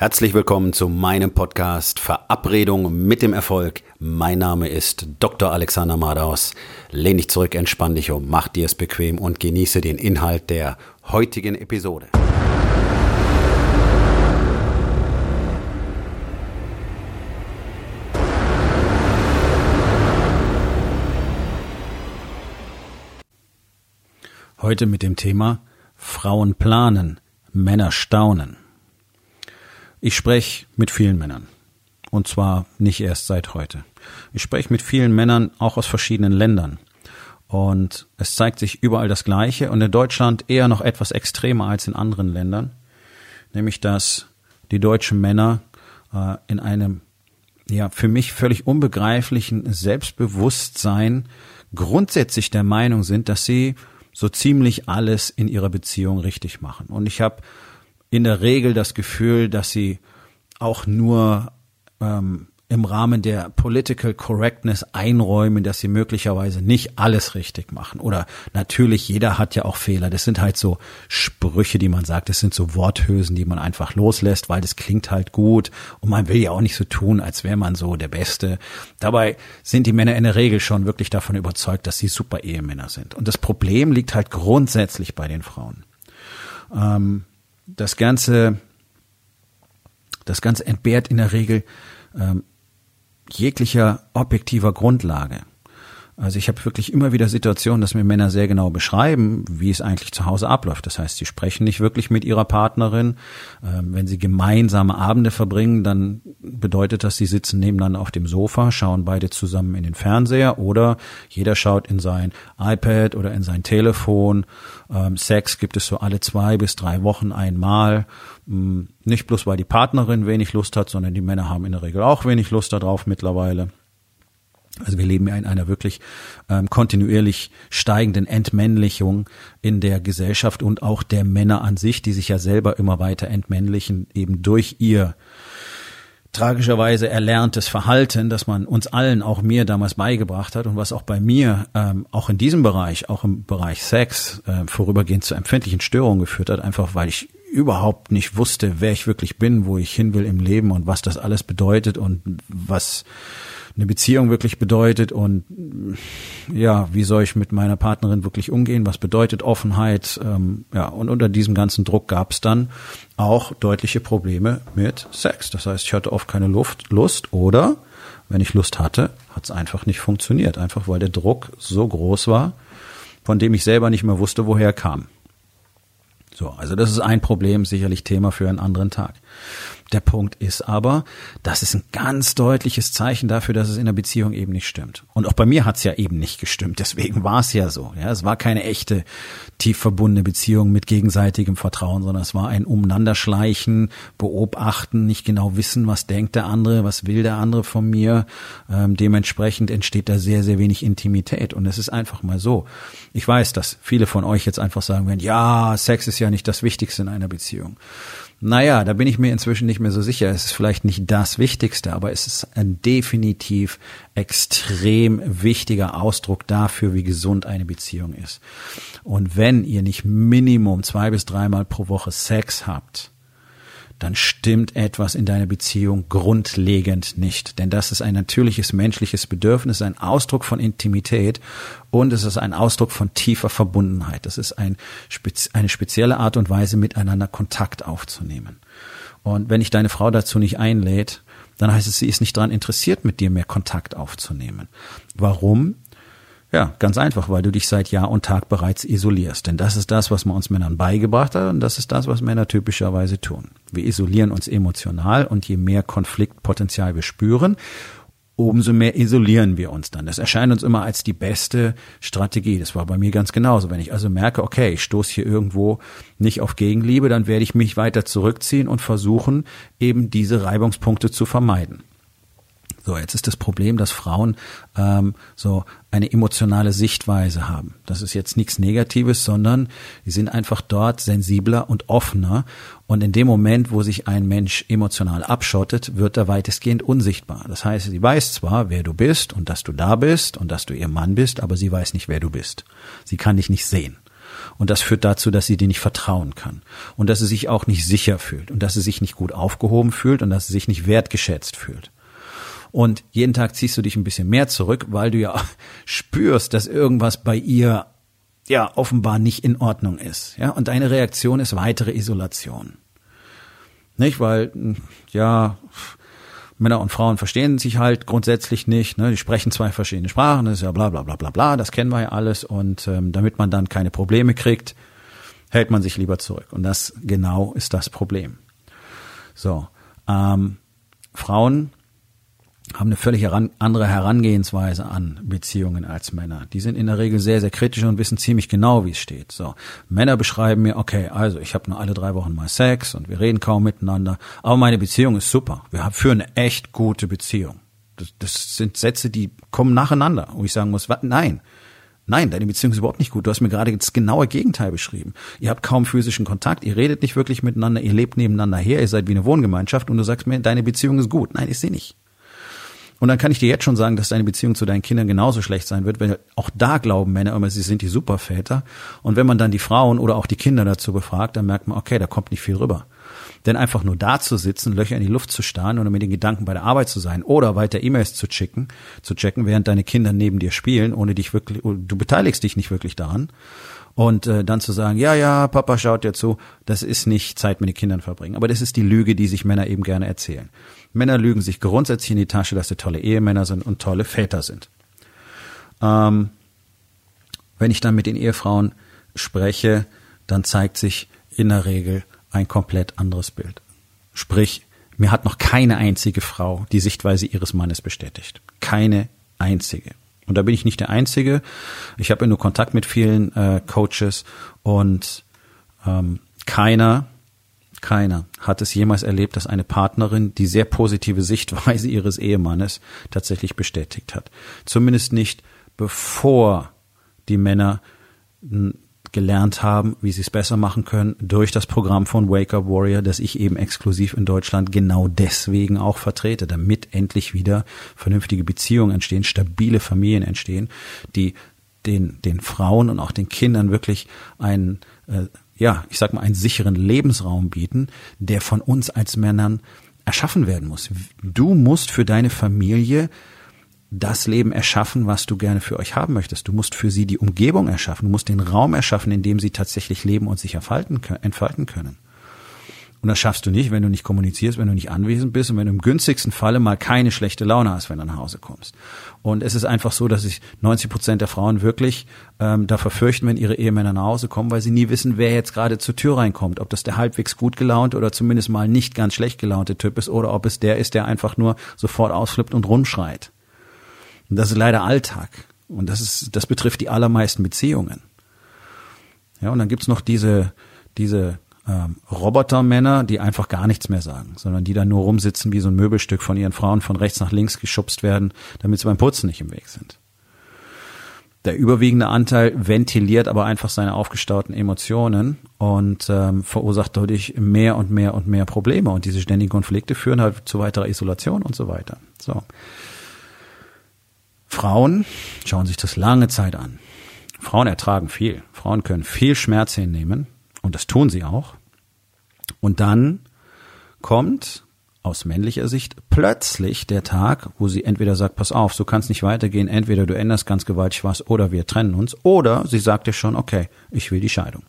Herzlich willkommen zu meinem Podcast Verabredung mit dem Erfolg. Mein Name ist Dr. Alexander Madaus. Lehn dich zurück, entspann dich um, mach dir es bequem und genieße den Inhalt der heutigen Episode. Heute mit dem Thema Frauen planen, Männer staunen. Ich spreche mit vielen Männern. Und zwar nicht erst seit heute. Ich spreche mit vielen Männern auch aus verschiedenen Ländern. Und es zeigt sich überall das Gleiche und in Deutschland eher noch etwas extremer als in anderen Ländern. Nämlich, dass die deutschen Männer äh, in einem ja für mich völlig unbegreiflichen Selbstbewusstsein grundsätzlich der Meinung sind, dass sie so ziemlich alles in ihrer Beziehung richtig machen. Und ich habe in der Regel das Gefühl, dass sie auch nur ähm, im Rahmen der Political Correctness einräumen, dass sie möglicherweise nicht alles richtig machen. Oder natürlich, jeder hat ja auch Fehler. Das sind halt so Sprüche, die man sagt. Das sind so Worthülsen, die man einfach loslässt, weil das klingt halt gut. Und man will ja auch nicht so tun, als wäre man so der Beste. Dabei sind die Männer in der Regel schon wirklich davon überzeugt, dass sie super Ehemänner sind. Und das Problem liegt halt grundsätzlich bei den Frauen. Ähm, das Ganze, das Ganze entbehrt in der Regel ähm, jeglicher objektiver Grundlage. Also ich habe wirklich immer wieder Situationen, dass mir Männer sehr genau beschreiben, wie es eigentlich zu Hause abläuft. Das heißt, sie sprechen nicht wirklich mit ihrer Partnerin. Ähm, wenn sie gemeinsame Abende verbringen, dann bedeutet das, sie sitzen nebeneinander auf dem Sofa, schauen beide zusammen in den Fernseher oder jeder schaut in sein iPad oder in sein Telefon. Ähm, Sex gibt es so alle zwei bis drei Wochen einmal. Ähm, nicht bloß, weil die Partnerin wenig Lust hat, sondern die Männer haben in der Regel auch wenig Lust darauf mittlerweile. Also wir leben ja in einer wirklich ähm, kontinuierlich steigenden Entmännlichung in der Gesellschaft und auch der Männer an sich, die sich ja selber immer weiter entmännlichen, eben durch ihr tragischerweise erlerntes Verhalten, das man uns allen, auch mir damals beigebracht hat und was auch bei mir ähm, auch in diesem Bereich, auch im Bereich Sex, äh, vorübergehend zu empfindlichen Störungen geführt hat, einfach weil ich überhaupt nicht wusste, wer ich wirklich bin, wo ich hin will im Leben und was das alles bedeutet und was eine Beziehung wirklich bedeutet und ja, wie soll ich mit meiner Partnerin wirklich umgehen, was bedeutet Offenheit, ähm, ja, und unter diesem ganzen Druck gab es dann auch deutliche Probleme mit Sex. Das heißt, ich hatte oft keine Luft, Lust oder wenn ich Lust hatte, hat es einfach nicht funktioniert, einfach weil der Druck so groß war, von dem ich selber nicht mehr wusste, woher er kam. So, also das ist ein Problem, sicherlich Thema für einen anderen Tag. Der Punkt ist aber, das ist ein ganz deutliches Zeichen dafür, dass es in der Beziehung eben nicht stimmt. Und auch bei mir hat es ja eben nicht gestimmt. Deswegen war es ja so. Ja, es war keine echte, tief verbundene Beziehung mit gegenseitigem Vertrauen, sondern es war ein Umeinanderschleichen, Beobachten, nicht genau wissen, was denkt der andere, was will der andere von mir. Ähm, dementsprechend entsteht da sehr, sehr wenig Intimität. Und es ist einfach mal so. Ich weiß, dass viele von euch jetzt einfach sagen werden, ja, Sex ist ja nicht das Wichtigste in einer Beziehung. Naja, da bin ich mir inzwischen nicht mehr so sicher. Es ist vielleicht nicht das Wichtigste, aber es ist ein definitiv extrem wichtiger Ausdruck dafür, wie gesund eine Beziehung ist. Und wenn ihr nicht Minimum zwei bis dreimal pro Woche Sex habt, dann stimmt etwas in deiner Beziehung grundlegend nicht. Denn das ist ein natürliches menschliches Bedürfnis, ein Ausdruck von Intimität und es ist ein Ausdruck von tiefer Verbundenheit. Das ist ein, eine spezielle Art und Weise, miteinander Kontakt aufzunehmen. Und wenn ich deine Frau dazu nicht einlädt, dann heißt es, sie ist nicht daran interessiert, mit dir mehr Kontakt aufzunehmen. Warum? Ja, ganz einfach, weil du dich seit Jahr und Tag bereits isolierst. Denn das ist das, was man uns Männern beigebracht hat und das ist das, was Männer typischerweise tun. Wir isolieren uns emotional und je mehr Konfliktpotenzial wir spüren, umso mehr isolieren wir uns dann. Das erscheint uns immer als die beste Strategie. Das war bei mir ganz genauso. Wenn ich also merke, okay, ich stoße hier irgendwo nicht auf Gegenliebe, dann werde ich mich weiter zurückziehen und versuchen, eben diese Reibungspunkte zu vermeiden. So, jetzt ist das Problem, dass Frauen ähm, so eine emotionale Sichtweise haben. Das ist jetzt nichts Negatives, sondern die sind einfach dort sensibler und offener. Und in dem Moment, wo sich ein Mensch emotional abschottet, wird er weitestgehend unsichtbar. Das heißt, sie weiß zwar, wer du bist und dass du da bist und dass du ihr Mann bist, aber sie weiß nicht, wer du bist. Sie kann dich nicht sehen. Und das führt dazu, dass sie dir nicht vertrauen kann. Und dass sie sich auch nicht sicher fühlt. Und dass sie sich nicht gut aufgehoben fühlt und dass sie sich nicht wertgeschätzt fühlt. Und jeden Tag ziehst du dich ein bisschen mehr zurück, weil du ja spürst, dass irgendwas bei ihr ja offenbar nicht in Ordnung ist. Ja, und deine Reaktion ist weitere Isolation. Nicht, weil ja Männer und Frauen verstehen sich halt grundsätzlich nicht. Ne? Die sprechen zwei verschiedene Sprachen, das ist ja bla bla bla bla bla, das kennen wir ja alles. Und ähm, damit man dann keine Probleme kriegt, hält man sich lieber zurück. Und das genau ist das Problem. So, ähm, Frauen haben eine völlig heran, andere Herangehensweise an Beziehungen als Männer. Die sind in der Regel sehr, sehr kritisch und wissen ziemlich genau, wie es steht. So, Männer beschreiben mir, okay, also ich habe nur alle drei Wochen mal Sex und wir reden kaum miteinander, aber meine Beziehung ist super. Wir haben für eine echt gute Beziehung. Das, das sind Sätze, die kommen nacheinander, wo ich sagen muss, was, nein, Nein, deine Beziehung ist überhaupt nicht gut. Du hast mir gerade das genaue Gegenteil beschrieben. Ihr habt kaum physischen Kontakt, ihr redet nicht wirklich miteinander, ihr lebt nebeneinander her, ihr seid wie eine Wohngemeinschaft und du sagst mir, deine Beziehung ist gut. Nein, ist sie nicht. Und dann kann ich dir jetzt schon sagen, dass deine Beziehung zu deinen Kindern genauso schlecht sein wird, weil auch da glauben Männer immer, sie sind die Superväter. Und wenn man dann die Frauen oder auch die Kinder dazu befragt, dann merkt man, okay, da kommt nicht viel rüber. Denn einfach nur da zu sitzen, Löcher in die Luft zu starren oder mit den Gedanken bei der Arbeit zu sein oder weiter E-Mails zu checken, zu checken, während deine Kinder neben dir spielen, ohne dich wirklich, du beteiligst dich nicht wirklich daran. Und äh, dann zu sagen, ja, ja, Papa schaut dir zu, das ist nicht Zeit mit den Kindern verbringen. Aber das ist die Lüge, die sich Männer eben gerne erzählen. Männer lügen sich grundsätzlich in die Tasche, dass sie tolle Ehemänner sind und tolle Väter sind. Ähm, wenn ich dann mit den Ehefrauen spreche, dann zeigt sich in der Regel ein komplett anderes Bild. Sprich, mir hat noch keine einzige Frau die Sichtweise ihres Mannes bestätigt. Keine einzige. Und da bin ich nicht der Einzige. Ich habe ja nur Kontakt mit vielen äh, Coaches und ähm, keiner keiner hat es jemals erlebt, dass eine Partnerin die sehr positive Sichtweise ihres Ehemannes tatsächlich bestätigt hat. Zumindest nicht bevor die Männer gelernt haben, wie sie es besser machen können, durch das Programm von Wake Up Warrior, das ich eben exklusiv in Deutschland genau deswegen auch vertrete, damit endlich wieder vernünftige Beziehungen entstehen, stabile Familien entstehen, die den, den Frauen und auch den Kindern wirklich einen äh, ja, ich sag mal, einen sicheren Lebensraum bieten, der von uns als Männern erschaffen werden muss. Du musst für deine Familie das Leben erschaffen, was du gerne für euch haben möchtest. Du musst für sie die Umgebung erschaffen. Du musst den Raum erschaffen, in dem sie tatsächlich leben und sich entfalten können. Und das schaffst du nicht, wenn du nicht kommunizierst, wenn du nicht anwesend bist und wenn du im günstigsten Falle mal keine schlechte Laune hast, wenn du nach Hause kommst. Und es ist einfach so, dass sich 90 Prozent der Frauen wirklich ähm, da verfürchten, wenn ihre Ehemänner nach Hause kommen, weil sie nie wissen, wer jetzt gerade zur Tür reinkommt. Ob das der halbwegs gut gelaunte oder zumindest mal nicht ganz schlecht gelaunte Typ ist oder ob es der ist, der einfach nur sofort ausflippt und rumschreit. Und das ist leider Alltag. Und das ist, das betrifft die allermeisten Beziehungen. Ja, und dann gibt's noch diese, diese ähm, Robotermänner, die einfach gar nichts mehr sagen, sondern die dann nur rumsitzen wie so ein Möbelstück von ihren Frauen von rechts nach links geschubst werden, damit sie beim Putzen nicht im Weg sind. Der überwiegende Anteil ventiliert aber einfach seine aufgestauten Emotionen und ähm, verursacht dadurch mehr und mehr und mehr Probleme. Und diese ständigen Konflikte führen halt zu weiterer Isolation und so weiter. So. Frauen schauen sich das lange Zeit an. Frauen ertragen viel. Frauen können viel Schmerz hinnehmen und das tun sie auch. Und dann kommt aus männlicher Sicht plötzlich der Tag, wo sie entweder sagt, pass auf, so kann es nicht weitergehen, entweder du änderst ganz gewaltig was oder wir trennen uns, oder sie sagt dir schon, okay, ich will die Scheidung.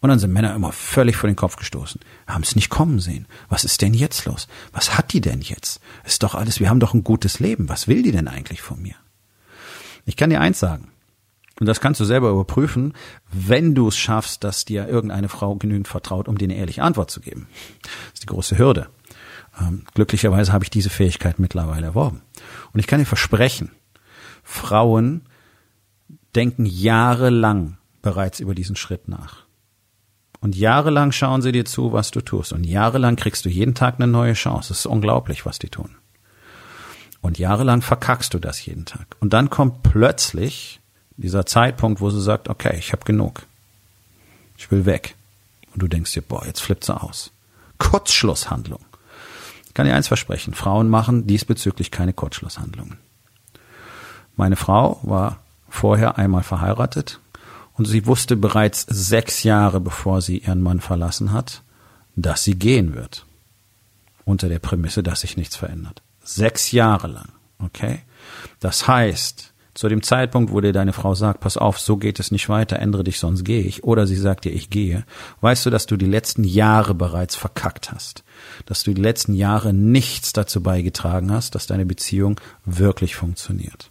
Und dann sind Männer immer völlig vor den Kopf gestoßen, haben es nicht kommen sehen. Was ist denn jetzt los? Was hat die denn jetzt? Ist doch alles, wir haben doch ein gutes Leben. Was will die denn eigentlich von mir? Ich kann dir eins sagen. Und das kannst du selber überprüfen, wenn du es schaffst, dass dir irgendeine Frau genügend vertraut, um dir eine ehrliche Antwort zu geben. Das ist die große Hürde. Ähm, glücklicherweise habe ich diese Fähigkeit mittlerweile erworben. Und ich kann dir versprechen, Frauen denken jahrelang bereits über diesen Schritt nach. Und jahrelang schauen sie dir zu, was du tust. Und jahrelang kriegst du jeden Tag eine neue Chance. Es ist unglaublich, was die tun. Und jahrelang verkackst du das jeden Tag. Und dann kommt plötzlich dieser Zeitpunkt, wo sie sagt, okay, ich habe genug. Ich will weg. Und du denkst dir, boah, jetzt flippt sie aus. Kurzschlusshandlung. Ich kann dir eins versprechen, Frauen machen diesbezüglich keine Kurzschlusshandlungen. Meine Frau war vorher einmal verheiratet Und sie wusste bereits sechs Jahre, bevor sie ihren Mann verlassen hat, dass sie gehen wird. Unter der Prämisse, dass sich nichts verändert. Sechs Jahre lang. Okay? Das heißt, zu dem Zeitpunkt, wo dir deine Frau sagt, pass auf, so geht es nicht weiter, ändere dich, sonst gehe ich, oder sie sagt dir, ich gehe, weißt du, dass du die letzten Jahre bereits verkackt hast, dass du die letzten Jahre nichts dazu beigetragen hast, dass deine Beziehung wirklich funktioniert.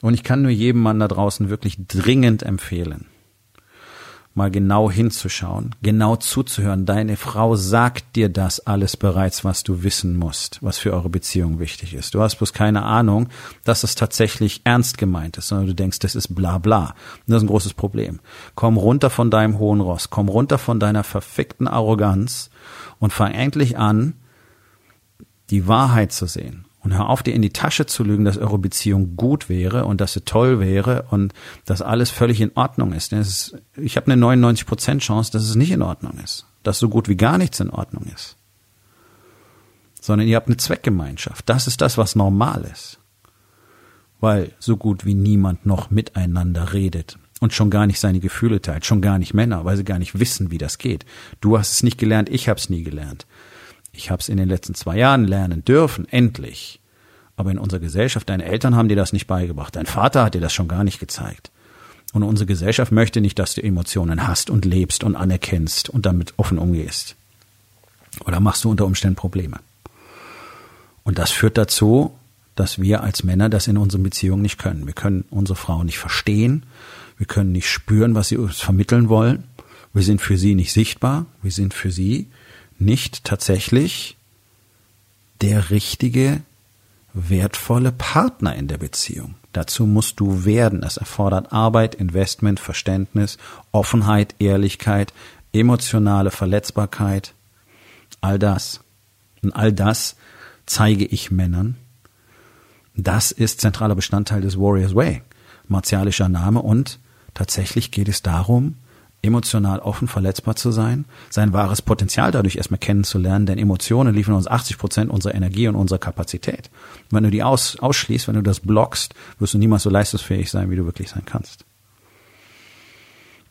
Und ich kann nur jedem Mann da draußen wirklich dringend empfehlen, mal genau hinzuschauen, genau zuzuhören. Deine Frau sagt dir das alles bereits, was du wissen musst, was für eure Beziehung wichtig ist. Du hast bloß keine Ahnung, dass es tatsächlich ernst gemeint ist, sondern du denkst, das ist bla bla. Und das ist ein großes Problem. Komm runter von deinem hohen Ross, komm runter von deiner verfickten Arroganz und fang endlich an, die Wahrheit zu sehen. Und hör auf, dir in die Tasche zu lügen, dass eure Beziehung gut wäre und dass sie toll wäre und dass alles völlig in Ordnung ist. ist ich habe eine 99% Chance, dass es nicht in Ordnung ist. Dass so gut wie gar nichts in Ordnung ist. Sondern ihr habt eine Zweckgemeinschaft. Das ist das, was normal ist. Weil so gut wie niemand noch miteinander redet und schon gar nicht seine Gefühle teilt, schon gar nicht Männer, weil sie gar nicht wissen, wie das geht. Du hast es nicht gelernt, ich habe es nie gelernt. Ich habe es in den letzten zwei Jahren lernen dürfen, endlich. Aber in unserer Gesellschaft, deine Eltern haben dir das nicht beigebracht, dein Vater hat dir das schon gar nicht gezeigt. Und unsere Gesellschaft möchte nicht, dass du Emotionen hast und lebst und anerkennst und damit offen umgehst. Oder machst du unter Umständen Probleme. Und das führt dazu, dass wir als Männer das in unseren Beziehungen nicht können. Wir können unsere Frauen nicht verstehen, wir können nicht spüren, was sie uns vermitteln wollen. Wir sind für sie nicht sichtbar, wir sind für sie nicht tatsächlich der richtige, wertvolle Partner in der Beziehung. Dazu musst du werden. Es erfordert Arbeit, Investment, Verständnis, Offenheit, Ehrlichkeit, emotionale Verletzbarkeit. All das. Und all das zeige ich Männern. Das ist zentraler Bestandteil des Warriors Way. Martialischer Name und tatsächlich geht es darum, emotional offen, verletzbar zu sein, sein wahres Potenzial dadurch erstmal kennenzulernen, denn Emotionen liefern uns 80 Prozent unserer Energie und unserer Kapazität. Und wenn du die aus, ausschließt, wenn du das blockst, wirst du niemals so leistungsfähig sein, wie du wirklich sein kannst.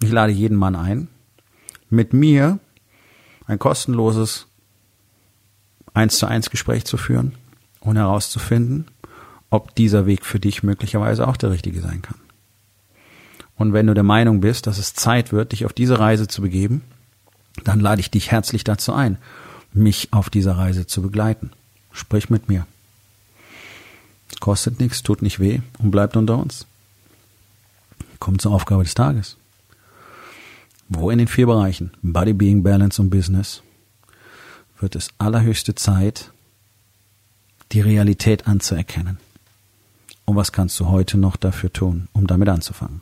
Ich lade jeden Mann ein, mit mir ein kostenloses 1 zu 1 Gespräch zu führen und herauszufinden, ob dieser Weg für dich möglicherweise auch der richtige sein kann. Und wenn du der Meinung bist, dass es Zeit wird, dich auf diese Reise zu begeben, dann lade ich dich herzlich dazu ein, mich auf dieser Reise zu begleiten. Sprich mit mir. Kostet nichts, tut nicht weh und bleibt unter uns. Kommt zur Aufgabe des Tages. Wo in den vier Bereichen Body, Being, Balance und Business wird es allerhöchste Zeit, die Realität anzuerkennen. Und was kannst du heute noch dafür tun, um damit anzufangen?